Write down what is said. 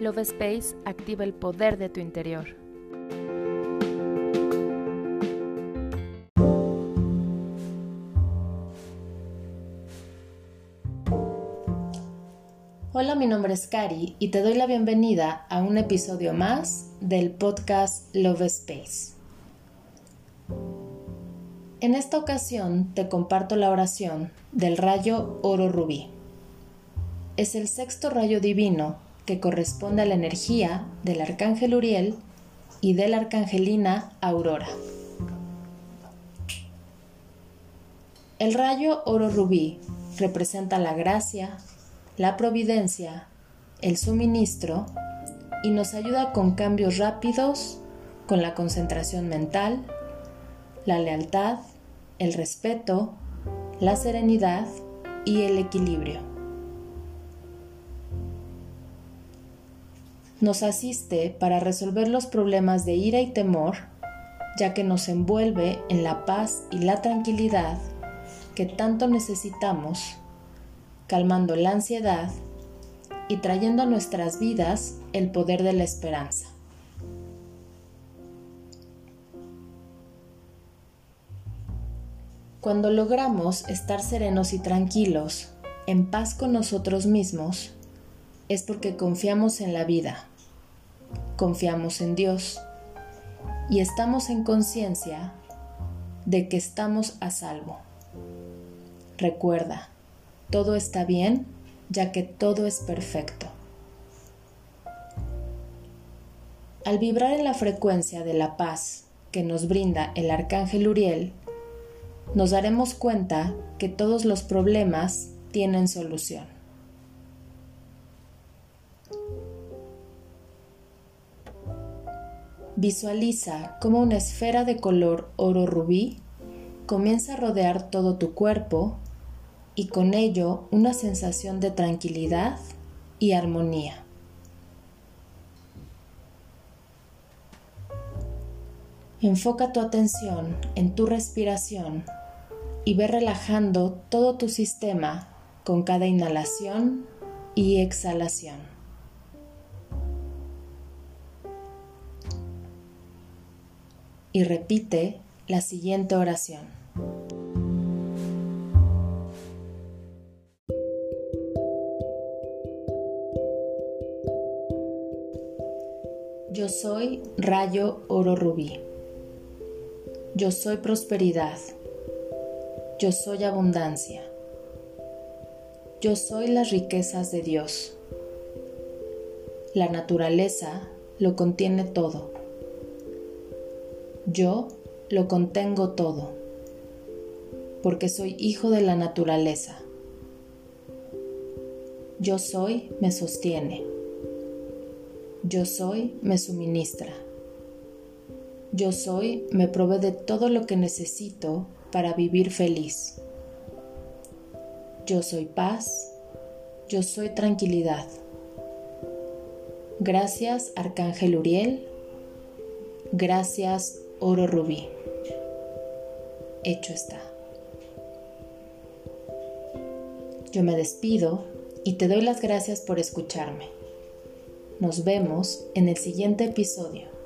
Love Space activa el poder de tu interior. Hola, mi nombre es Kari y te doy la bienvenida a un episodio más del podcast Love Space. En esta ocasión te comparto la oración del rayo oro rubí. Es el sexto rayo divino corresponde a la energía del arcángel Uriel y de la arcangelina Aurora. El rayo oro rubí representa la gracia, la providencia, el suministro y nos ayuda con cambios rápidos, con la concentración mental, la lealtad, el respeto, la serenidad y el equilibrio. Nos asiste para resolver los problemas de ira y temor, ya que nos envuelve en la paz y la tranquilidad que tanto necesitamos, calmando la ansiedad y trayendo a nuestras vidas el poder de la esperanza. Cuando logramos estar serenos y tranquilos, en paz con nosotros mismos, es porque confiamos en la vida, confiamos en Dios y estamos en conciencia de que estamos a salvo. Recuerda, todo está bien ya que todo es perfecto. Al vibrar en la frecuencia de la paz que nos brinda el arcángel Uriel, nos daremos cuenta que todos los problemas tienen solución. Visualiza cómo una esfera de color oro rubí comienza a rodear todo tu cuerpo y con ello una sensación de tranquilidad y armonía. Enfoca tu atención en tu respiración y ve relajando todo tu sistema con cada inhalación y exhalación. Y repite la siguiente oración. Yo soy rayo oro rubí. Yo soy prosperidad. Yo soy abundancia. Yo soy las riquezas de Dios. La naturaleza lo contiene todo. Yo lo contengo todo, porque soy hijo de la naturaleza. Yo soy me sostiene. Yo soy me suministra. Yo soy me provee de todo lo que necesito para vivir feliz. Yo soy paz. Yo soy tranquilidad. Gracias, Arcángel Uriel. Gracias, oro rubí. Hecho está. Yo me despido y te doy las gracias por escucharme. Nos vemos en el siguiente episodio.